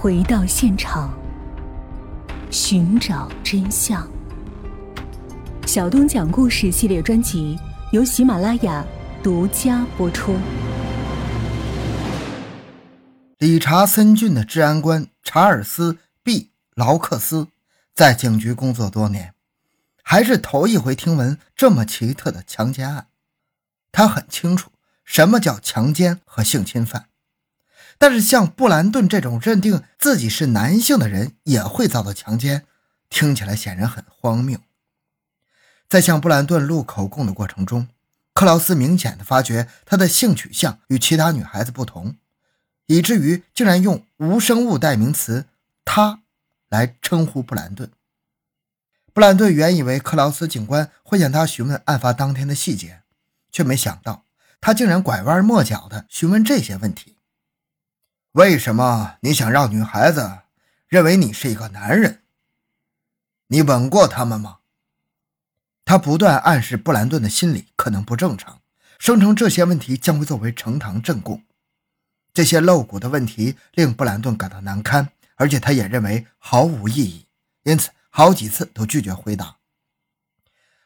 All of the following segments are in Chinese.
回到现场，寻找真相。小东讲故事系列专辑由喜马拉雅独家播出。理查森郡的治安官查尔斯 ·B· 劳克斯在警局工作多年，还是头一回听闻这么奇特的强奸案。他很清楚什么叫强奸和性侵犯，但是像布兰顿这种认定自己是男性的人也会遭到强奸，听起来显然很荒谬。在向布兰顿录口供的过程中，克劳斯明显的发觉他的性取向与其他女孩子不同，以至于竟然用无生物代名词“他”来称呼布兰顿。布兰顿原以为克劳斯警官会向他询问案发当天的细节，却没想到他竟然拐弯抹角的询问这些问题：为什么你想让女孩子认为你是一个男人？你吻过她们吗？他不断暗示布兰顿的心理可能不正常，声称这些问题将会作为呈堂证供。这些露骨的问题令布兰顿感到难堪，而且他也认为毫无意义，因此好几次都拒绝回答。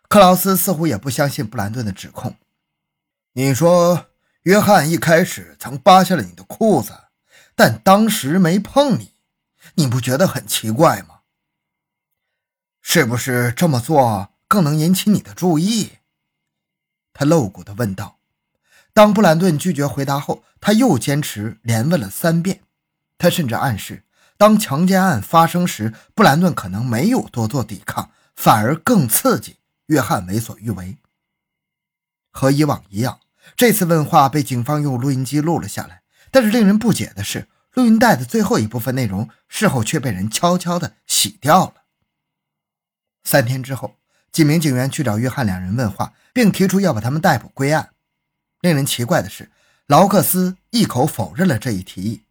克劳斯似乎也不相信布兰顿的指控。你说约翰一开始曾扒下了你的裤子，但当时没碰你，你不觉得很奇怪吗？是不是这么做？更能引起你的注意，他露骨地问道。当布兰顿拒绝回答后，他又坚持连问了三遍。他甚至暗示，当强奸案发生时，布兰顿可能没有多做抵抗，反而更刺激约翰为所欲为。和以往一样，这次问话被警方用录音机录了下来。但是令人不解的是，录音带的最后一部分内容事后却被人悄悄地洗掉了。三天之后。几名警员去找约翰两人问话，并提出要把他们逮捕归案。令人奇怪的是，劳克斯一口否认了这一提议。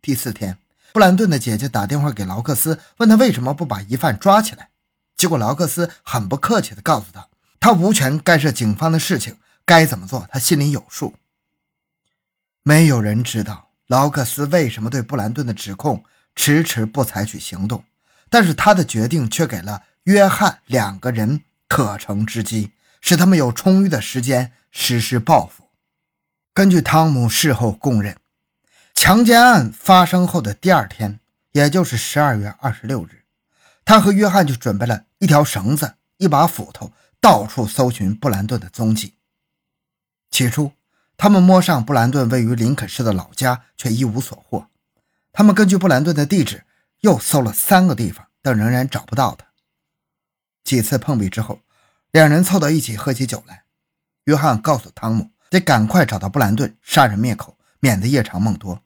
第四天，布兰顿的姐姐打电话给劳克斯，问他为什么不把疑犯抓起来。结果劳克斯很不客气地告诉他，他无权干涉警方的事情，该怎么做他心里有数。没有人知道劳克斯为什么对布兰顿的指控迟迟不采取行动，但是他的决定却给了。约翰两个人可乘之机，使他们有充裕的时间实施报复。根据汤姆事后供认，强奸案发生后的第二天，也就是十二月二十六日，他和约翰就准备了一条绳子、一把斧头，到处搜寻布兰顿的踪迹。起初，他们摸上布兰顿位于林肯市的老家，却一无所获。他们根据布兰顿的地址，又搜了三个地方，但仍然找不到他。几次碰壁之后，两人凑到一起喝起酒来。约翰告诉汤姆，得赶快找到布兰顿，杀人灭口，免得夜长梦多。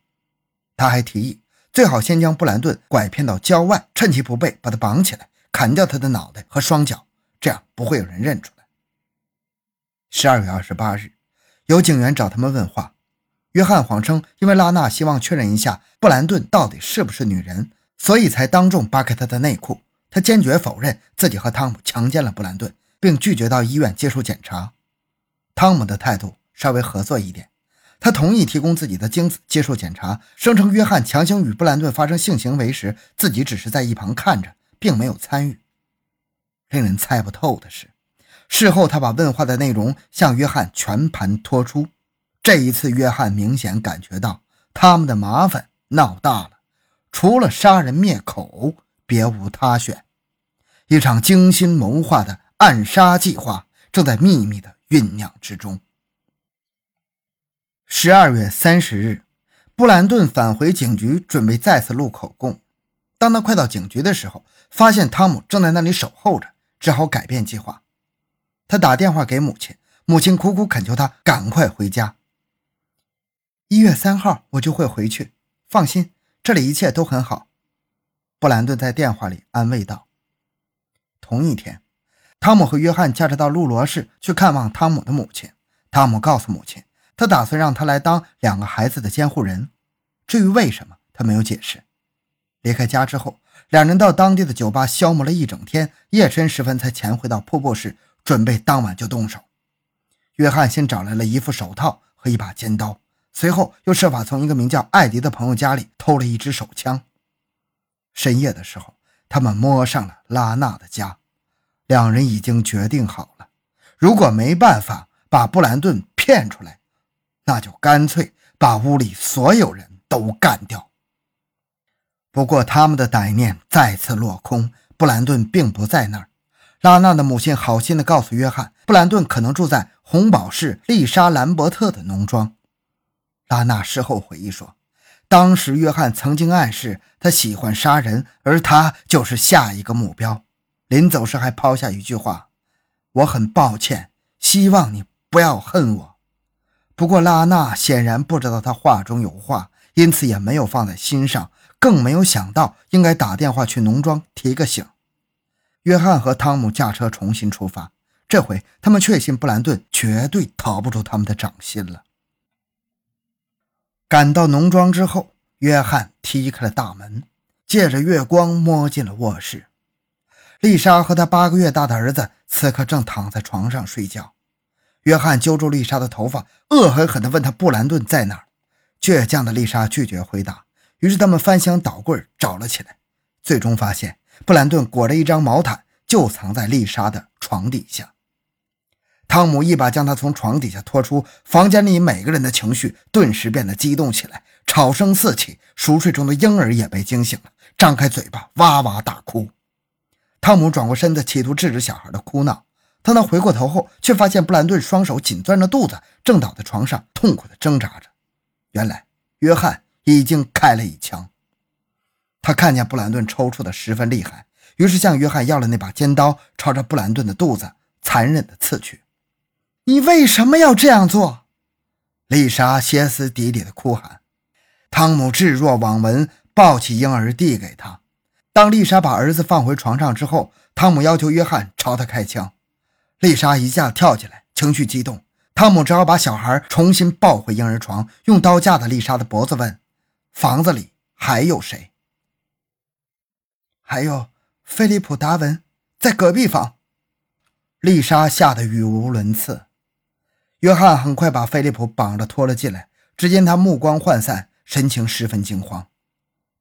他还提议，最好先将布兰顿拐骗到郊外，趁其不备把他绑起来，砍掉他的脑袋和双脚，这样不会有人认出来。十二月二十八日，有警员找他们问话，约翰谎称因为拉娜希望确认一下布兰顿到底是不是女人，所以才当众扒开她的内裤。他坚决否认自己和汤姆强奸了布兰顿，并拒绝到医院接受检查。汤姆的态度稍微合作一点，他同意提供自己的精子接受检查，声称约翰强行与布兰顿发生性行为时，自己只是在一旁看着，并没有参与。令人猜不透的是，事后他把问话的内容向约翰全盘托出。这一次，约翰明显感觉到他们的麻烦闹大了，除了杀人灭口。别无他选，一场精心谋划的暗杀计划正在秘密的酝酿之中。十二月三十日，布兰顿返回警局，准备再次录口供。当他快到警局的时候，发现汤姆正在那里守候着，只好改变计划。他打电话给母亲，母亲苦苦恳求他赶快回家。一月三号我就会回去，放心，这里一切都很好。布兰顿在电话里安慰道：“同一天，汤姆和约翰驾车到路罗市去看望汤姆的母亲。汤姆告诉母亲，他打算让他来当两个孩子的监护人。至于为什么，他没有解释。离开家之后，两人到当地的酒吧消磨了一整天，夜深时分才潜回到瀑布市，准备当晚就动手。约翰先找来了一副手套和一把尖刀，随后又设法从一个名叫艾迪的朋友家里偷了一支手枪。深夜的时候，他们摸上了拉娜的家。两人已经决定好了，如果没办法把布兰顿骗出来，那就干脆把屋里所有人都干掉。不过，他们的歹念再次落空，布兰顿并不在那儿。拉娜的母亲好心地告诉约翰，布兰顿可能住在红堡市丽莎兰伯特的农庄。拉娜事后回忆说，当时约翰曾经暗示他喜欢杀人，而他就是下一个目标。临走时还抛下一句话：“我很抱歉，希望你不要恨我。”不过，拉娜显然不知道他话中有话，因此也没有放在心上，更没有想到应该打电话去农庄提个醒。约翰和汤姆驾车重新出发，这回他们确信布兰顿绝对逃不出他们的掌心了。赶到农庄之后，约翰踢开了大门，借着月光摸进了卧室。丽莎和他八个月大的儿子此刻正躺在床上睡觉。约翰揪住丽莎的头发，恶狠狠地问她：“布兰顿在哪？”倔强的丽莎拒绝回答。于是他们翻箱倒柜找了起来，最终发现。布兰顿裹着一张毛毯，就藏在丽莎的床底下。汤姆一把将她从床底下拖出，房间里每个人的情绪顿时变得激动起来，吵声四起。熟睡中的婴儿也被惊醒了，张开嘴巴哇哇大哭。汤姆转过身子，企图制止小孩的哭闹。当他回过头后，却发现布兰顿双手紧攥着肚子，正倒在床上痛苦地挣扎着。原来，约翰已经开了一枪。他看见布兰顿抽搐的十分厉害，于是向约翰要了那把尖刀，朝着布兰顿的肚子残忍地刺去。“你为什么要这样做？”丽莎歇斯底里的哭喊。汤姆置若罔闻，抱起婴儿递给他。当丽莎把儿子放回床上之后，汤姆要求约翰朝他开枪。丽莎一下跳起来，情绪激动。汤姆只好把小孩重新抱回婴儿床，用刀架着丽莎的脖子问：“房子里还有谁？”还有菲利普·达文在隔壁房，丽莎吓得语无伦次。约翰很快把菲利普绑着拖了进来，只见他目光涣散，神情十分惊慌。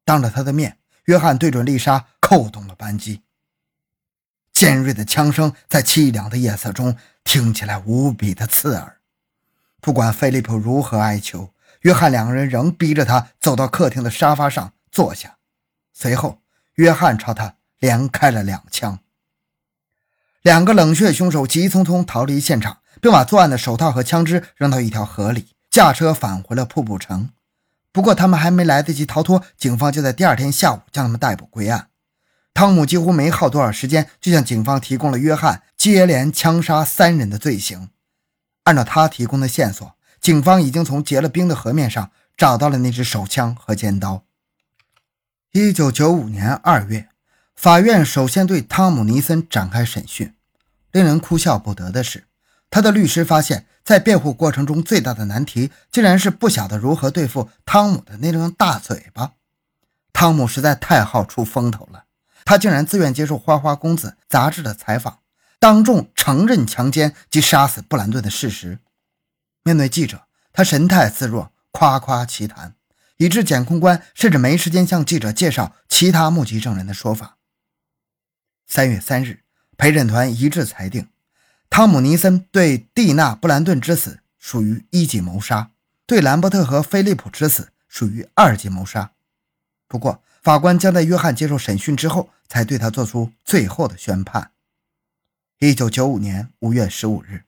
当着他的面，约翰对准丽莎扣动了扳机。尖锐的枪声在凄凉的夜色中听起来无比的刺耳。不管菲利普如何哀求，约翰两个人仍逼着他走到客厅的沙发上坐下，随后。约翰朝他连开了两枪，两个冷血凶手急匆匆逃离现场，并把作案的手套和枪支扔到一条河里，驾车返回了瀑布城。不过，他们还没来得及逃脱，警方就在第二天下午将他们逮捕归案。汤姆几乎没耗多少时间，就向警方提供了约翰接连枪杀三人的罪行。按照他提供的线索，警方已经从结了冰的河面上找到了那支手枪和尖刀。一九九五年二月，法院首先对汤姆·尼森展开审讯。令人哭笑不得的是，他的律师发现，在辩护过程中最大的难题，竟然是不晓得如何对付汤姆的那张大嘴巴。汤姆实在太好出风头了，他竟然自愿接受《花花公子》杂志的采访，当众承认强奸及杀死布兰顿的事实。面对记者，他神态自若，夸夸其谈。以致检控官甚至没时间向记者介绍其他目击证人的说法。三月三日，陪审团一致裁定，汤姆·尼森对蒂娜·布兰顿之死属于一级谋杀，对兰伯特和菲利普之死属于二级谋杀。不过，法官将在约翰接受审讯之后才对他做出最后的宣判。一九九五年五月十五日，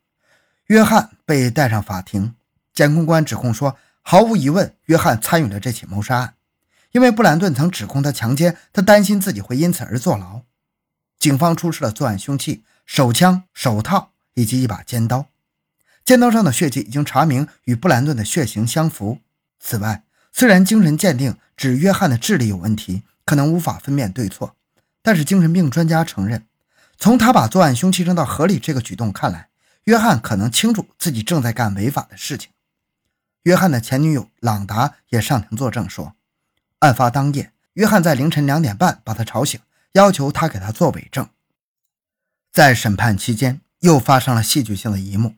约翰被带上法庭，检控官指控说。毫无疑问，约翰参与了这起谋杀案，因为布兰顿曾指控他强奸，他担心自己会因此而坐牢。警方出示了作案凶器：手枪、手套以及一把尖刀。尖刀上的血迹已经查明与布兰顿的血型相符。此外，虽然精神鉴定指约翰的智力有问题，可能无法分辨对错，但是精神病专家承认，从他把作案凶器扔到河里这个举动看来，约翰可能清楚自己正在干违法的事情。约翰的前女友朗达也上庭作证说，案发当夜，约翰在凌晨两点半把他吵醒，要求他给他做伪证。在审判期间，又发生了戏剧性的一幕：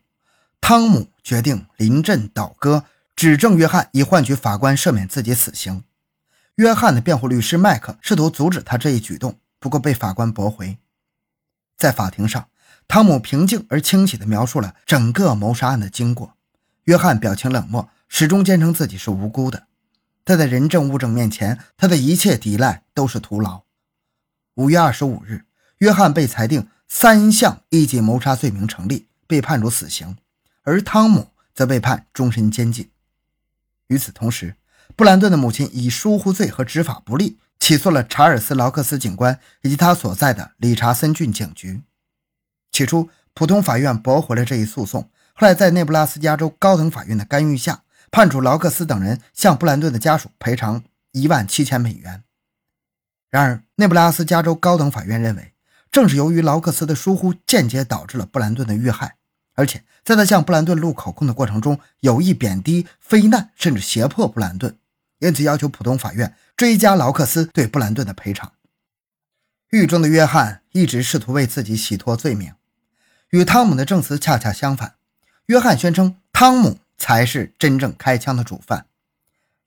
汤姆决定临阵倒戈，指证约翰以换取法官赦免自己死刑。约翰的辩护律师麦克试图阻止他这一举动，不过被法官驳回。在法庭上，汤姆平静而清晰地描述了整个谋杀案的经过。约翰表情冷漠，始终坚称自己是无辜的。他在人证物证面前，他的一切抵赖都是徒劳。五月二十五日，约翰被裁定三项一级谋杀罪名成立，被判处死刑，而汤姆则被判终身监禁。与此同时，布兰顿的母亲以疏忽罪和执法不力起诉了查尔斯·劳克斯警官以及他所在的理查森郡警局。起初，普通法院驳回了这一诉讼，后来在内布拉斯加州高等法院的干预下，判处劳克斯等人向布兰顿的家属赔偿一万七千美元。然而，内布拉斯加州高等法院认为，正是由于劳克斯的疏忽，间接导致了布兰顿的遇害。而且，在他向布兰顿录口供的过程中，有意贬低、非难，甚至胁迫布兰顿，因此要求普通法院追加劳克斯对布兰顿的赔偿。狱中的约翰一直试图为自己洗脱罪名，与汤姆的证词恰恰相反。约翰宣称汤姆才是真正开枪的主犯。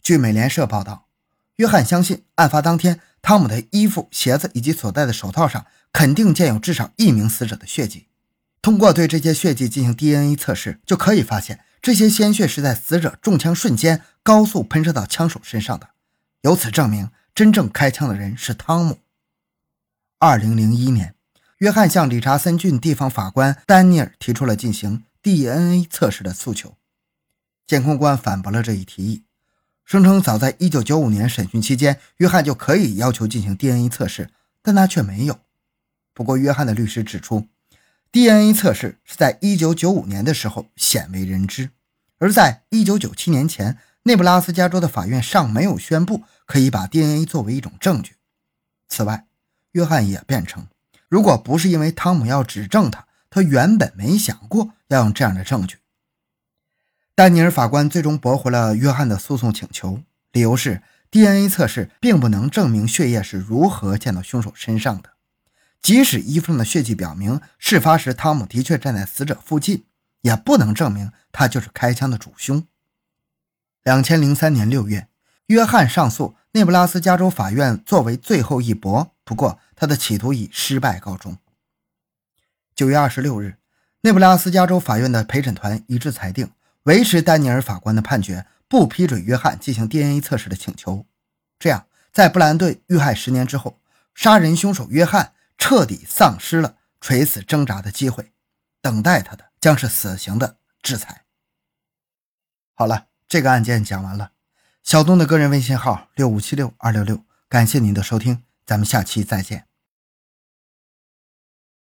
据美联社报道，约翰相信案发当天汤姆的衣服、鞋子以及所戴的手套上肯定见有至少一名死者的血迹。通过对这些血迹进行 DNA 测试，就可以发现这些鲜血是在死者中枪瞬间高速喷射到枪手身上的，由此证明真正开枪的人是汤姆。二零零一年，约翰向理查森郡地方法官丹尼尔提出了进行 DNA 测试的诉求，监控官反驳了这一提议，声称早在一九九五年审讯期间，约翰就可以要求进行 DNA 测试，但他却没有。不过，约翰的律师指出。DNA 测试是在1995年的时候鲜为人知，而在1997年前，内布拉斯加州的法院尚没有宣布可以把 DNA 作为一种证据。此外，约翰也辩称，如果不是因为汤姆要指证他，他原本没想过要用这样的证据。丹尼尔法官最终驳回了约翰的诉讼请求，理由是 DNA 测试并不能证明血液是如何溅到凶手身上的。即使衣服上的血迹表明事发时汤姆的确站在死者附近，也不能证明他就是开枪的主凶。两千零三年六月，约翰上诉，内布拉斯加州法院作为最后一搏，不过他的企图以失败告终。九月二十六日，内布拉斯加州法院的陪审团一致裁定维持丹尼尔法官的判决，不批准约翰进行 DNA 测试的请求。这样，在布兰顿遇害十年之后，杀人凶手约翰。彻底丧失了垂死挣扎的机会，等待他的将是死刑的制裁。好了，这个案件讲完了。小东的个人微信号六五七六二六六，感谢您的收听，咱们下期再见。